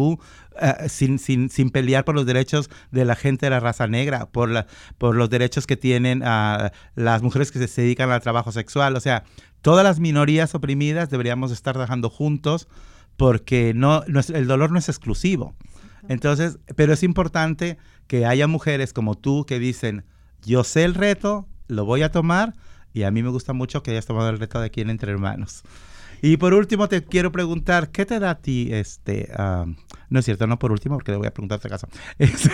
eh, sin, sin, sin pelear por los derechos de la gente de la raza negra, por, la, por los derechos que tienen ah, las mujeres que se dedican al trabajo sexual. O sea, todas las minorías oprimidas deberíamos estar trabajando juntos porque no, no es- el dolor no es exclusivo. Entonces, pero es importante que haya mujeres como tú que dicen, yo sé el reto, lo voy a tomar, y a mí me gusta mucho que hayas tomado el reto de aquí en Entre Hermanos. Y por último te quiero preguntar, ¿qué te da a ti este... no es cierto, no por último, porque le voy a preguntar otra cosa. Este,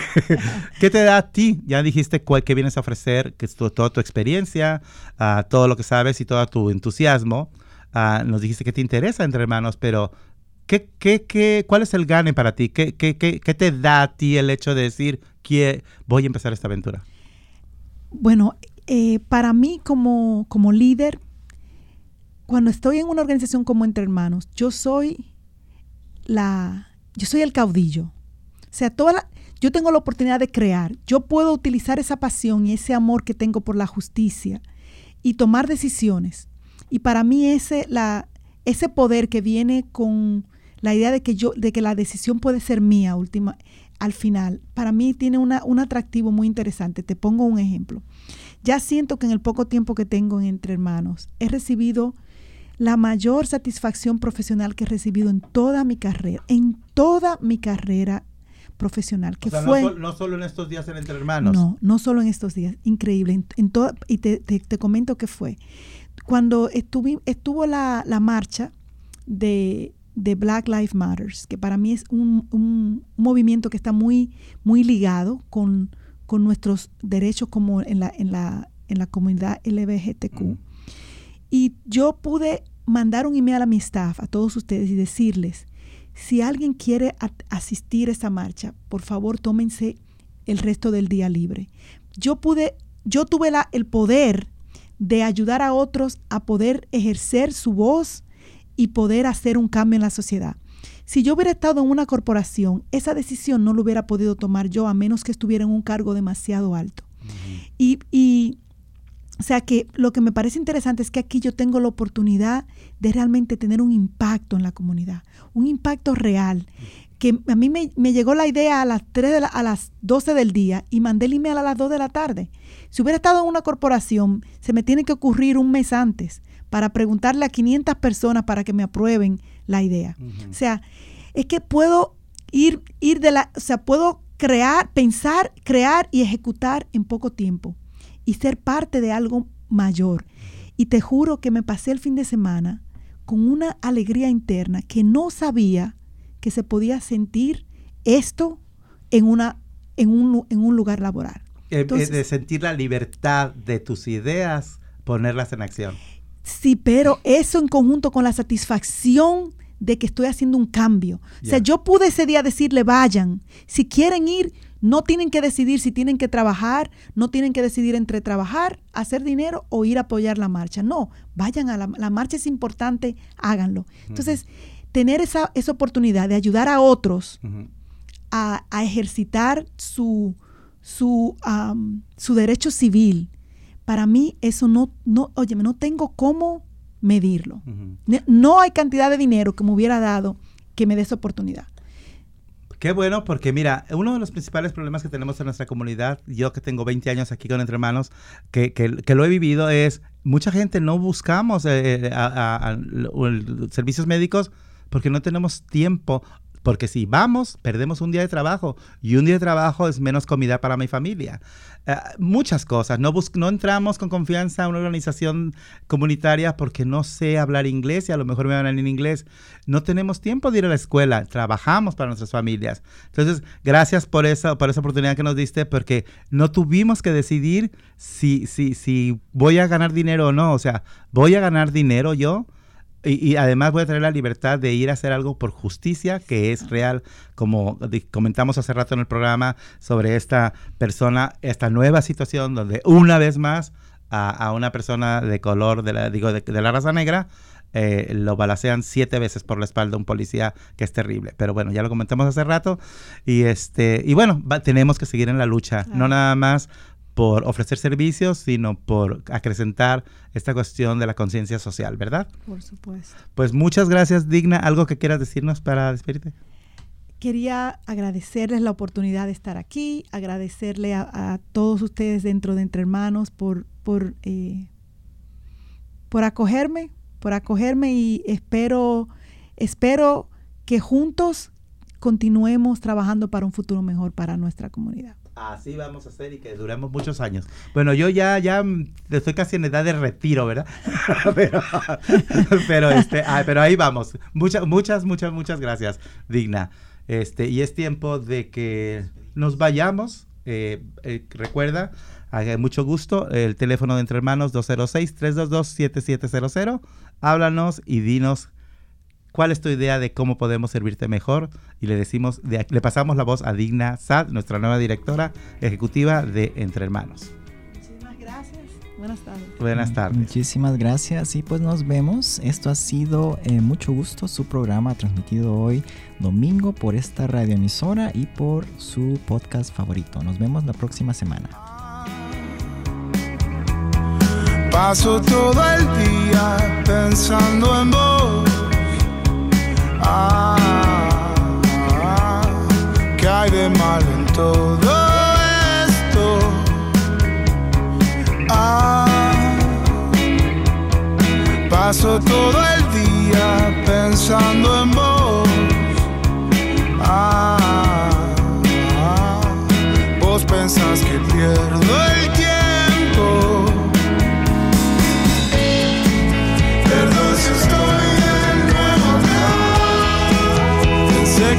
¿Qué te da a ti? Ya dijiste cuál, qué vienes a ofrecer, que es tu- toda tu experiencia, ah, todo lo que sabes y todo tu entusiasmo. Ah, nos dijiste que te interesa Entre Hermanos, pero ¿qué, qué, qué, ¿cuál es el gane para ti? ¿Qué, qué, qué, qué te da a ti el hecho de decir que voy a empezar esta aventura? Bueno, eh, para mí como, como líder, cuando estoy en una organización como Entre Hermanos, yo soy la, yo soy el caudillo. O sea, toda yo tengo la oportunidad de crear. Yo puedo utilizar esa pasión y ese amor que tengo por la justicia y tomar decisiones. Y para mí ese, la, ese poder que viene con la idea de que yo, de que la decisión puede ser mía última, al final, para mí tiene una, un atractivo muy interesante. Te pongo un ejemplo. Ya siento que en el poco tiempo que tengo en Entre Hermanos, he recibido la mayor satisfacción profesional que he recibido en toda mi carrera, en toda mi carrera profesional, que O sea, fue... no, no solo en estos días en Entre Hermanos. No, no solo en estos días, increíble. En, en toda- y te, te- te comento que fue. Cuando estuvi- estuvo la, la marcha de, de Black Lives Matters, que para mí es un, un- un movimiento que está muy, muy ligado con, con nuestros derechos como en la, en la, en la comunidad. Ujú. Y yo pude mandar un email a mi staff, a todos ustedes, y decirles, si alguien quiere asistir a esta marcha, por favor tómense el resto del día libre. Yo pude, yo tuve la, el poder de ayudar a otros a poder ejercer su voz y poder hacer un cambio en la sociedad. Si yo hubiera estado en una corporación, esa decisión no lo hubiera podido tomar yo a menos que estuviera en un cargo demasiado alto. Y, y, o sea que lo que me parece interesante es que aquí yo tengo la oportunidad de realmente tener un impacto en la comunidad, un impacto real. Que a mí me, me llegó la idea a las 3 de la- a las 12 del día y mandé el email a las 2 de la tarde. Si hubiera estado en una corporación, se me tiene que ocurrir un mes antes para preguntarle a 500 personas para que me aprueben la idea. O sea, es que puedo ir, ir de la, o sea, puedo crear, pensar, crear y ejecutar en poco tiempo y ser parte de algo mayor. Y te juro que me pasé el fin de semana con una alegría interna que no sabía que se podía sentir esto en, una, en, un, en un lugar laboral. Eh, eh, Entonces- de sentir la libertad de tus ideas, ponerlas en acción. Sí, pero eso en conjunto con la satisfacción de que estoy haciendo un cambio. O sea, yo pude ese día decirle, vayan, si quieren ir, no tienen que decidir si tienen que trabajar, no tienen que decidir entre trabajar, hacer dinero o ir a apoyar la marcha. No, vayan a la, la marcha, es importante, háganlo. Entonces, tener esa, esa oportunidad de ayudar a otros a, a ejercitar su, su, am, su derecho civil, para mí eso no, no, oye, no tengo cómo medirlo. No hay cantidad de dinero que me hubiera dado que me dé esa oportunidad. Qué bueno, porque mira, uno de los principales problemas que tenemos en nuestra comunidad, yo que tengo 20 años aquí con Entre Hermanos, que, que- que lo he vivido, es mucha gente no buscamos eh, eh, a- a- a- l- servicios médicos porque no tenemos tiempo. Porque si vamos, perdemos un día de trabajo y un día de trabajo es menos comida para mi familia. Eh, muchas cosas. No, no entramos con confianza a una organización comunitaria porque no sé hablar inglés y a lo mejor me van a en inglés. No tenemos tiempo de ir a la escuela. Trabajamos para nuestras familias. Entonces, gracias por esa, por esa oportunidad que nos diste porque no tuvimos que decidir si, si, si voy a ganar dinero o no. O sea, voy a ganar dinero yo. Y, y además voy a tener la libertad de ir a hacer algo por justicia que es real, como comentamos hace rato en el programa sobre esta persona, esta nueva situación donde una vez más a, a una persona de color, de la, digo, de, de la raza negra, eh, lo balacean siete veces por la espalda un policía, que es terrible. Pero bueno, ya lo comentamos hace rato. Y, este, y bueno, va- tenemos que seguir en la lucha, no nada más por ofrecer servicios, sino por acrecentar esta cuestión de la conciencia social, ¿verdad? Por supuesto. Pues muchas gracias, Digna. ¿Algo que quieras decirnos para despedirte? Quería agradecerles la oportunidad de estar aquí, agradecerle a, a todos ustedes dentro de Entre Hermanos por, por, eh, por acogerme, por acogerme y espero, espero que juntos continuemos trabajando para un futuro mejor para nuestra comunidad. Así vamos a hacer y que duremos muchos años. Bueno, yo ya, ya estoy casi en edad de retiro, ¿verdad? pero, este, ah, pero ahí vamos. Muchas, muchas, muchas, muchas gracias, Digna. Este, y es tiempo de que nos vayamos. Eh, eh, recuerda, mucho gusto, el teléfono de Entre Hermanos 206-322-7700. Háblanos y dinos cuál es tu idea de cómo podemos servirte mejor y le decimos, de- le pasamos la voz a Digna Sad, nuestra nueva directora ejecutiva de Entre Hermanos. Muchísimas gracias. Buenas tardes. Buenas tardes. Muchísimas gracias y pues nos vemos. Esto ha sido eh, mucho gusto su programa transmitido hoy domingo por esta radioemisora y por su podcast favorito. Nos vemos la próxima semana. Paso todo el día pensando en vos. Ah, ah, ¿qué hay de malo en todo esto? Ah, paso todo el día pensando en vos. Ah, ah, vos pensás que pierdo el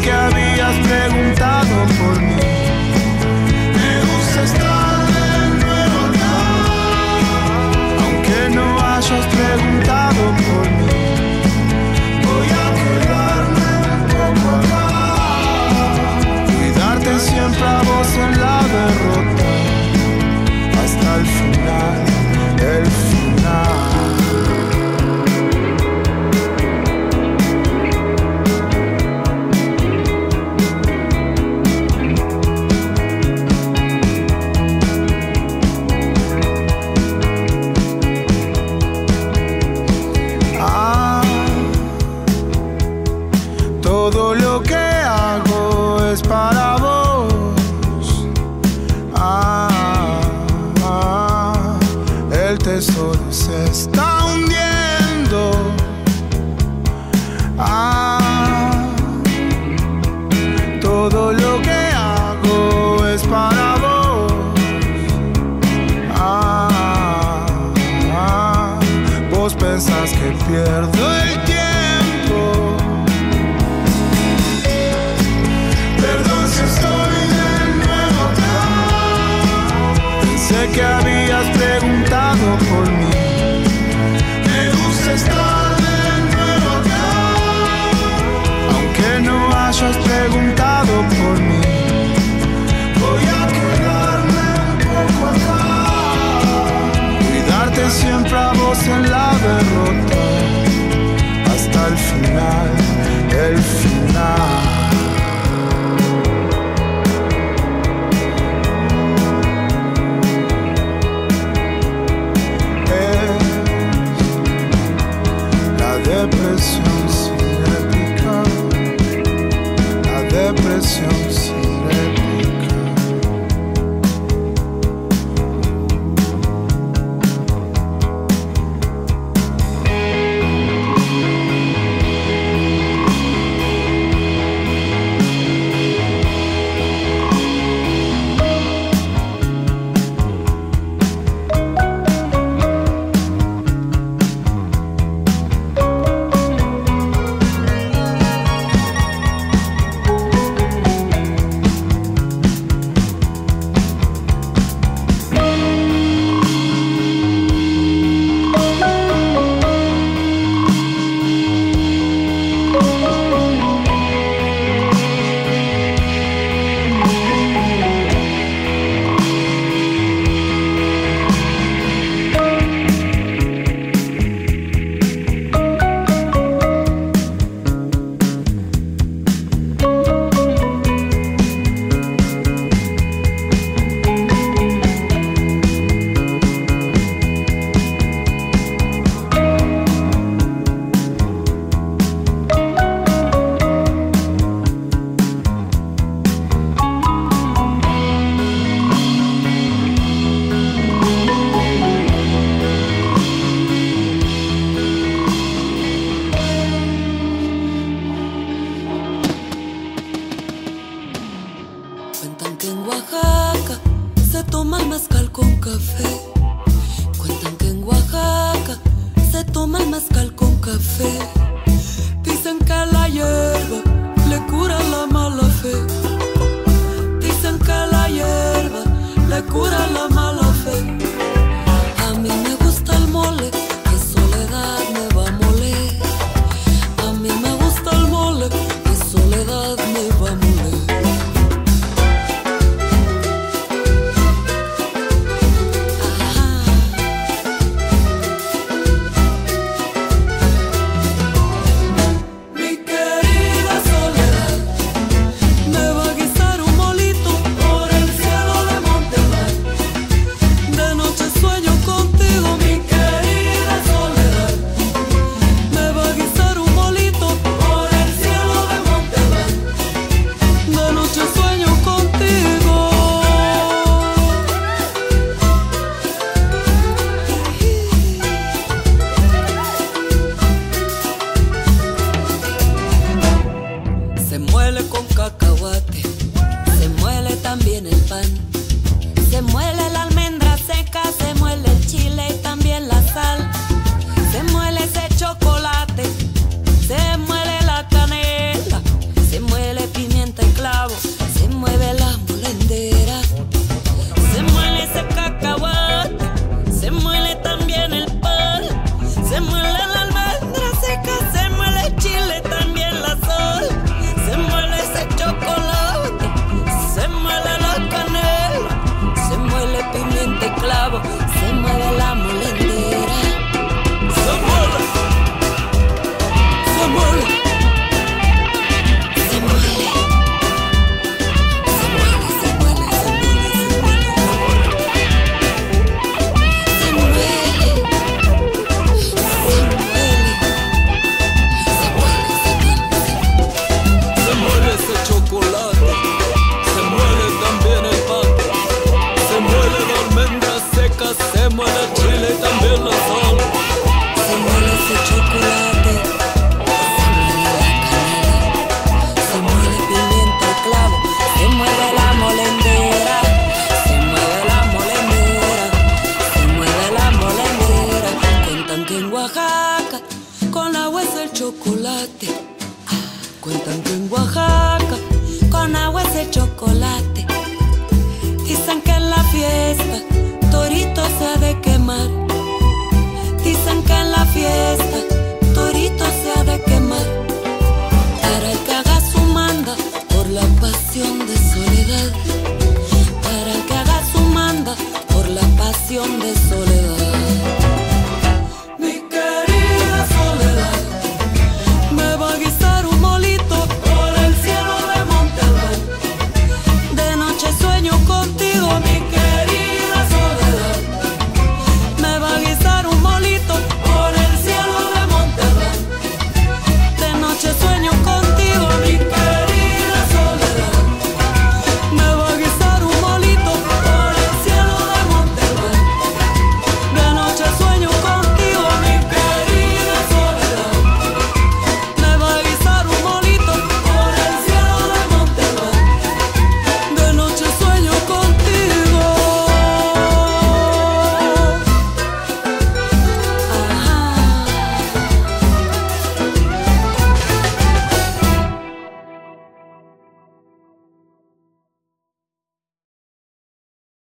que habías preguntado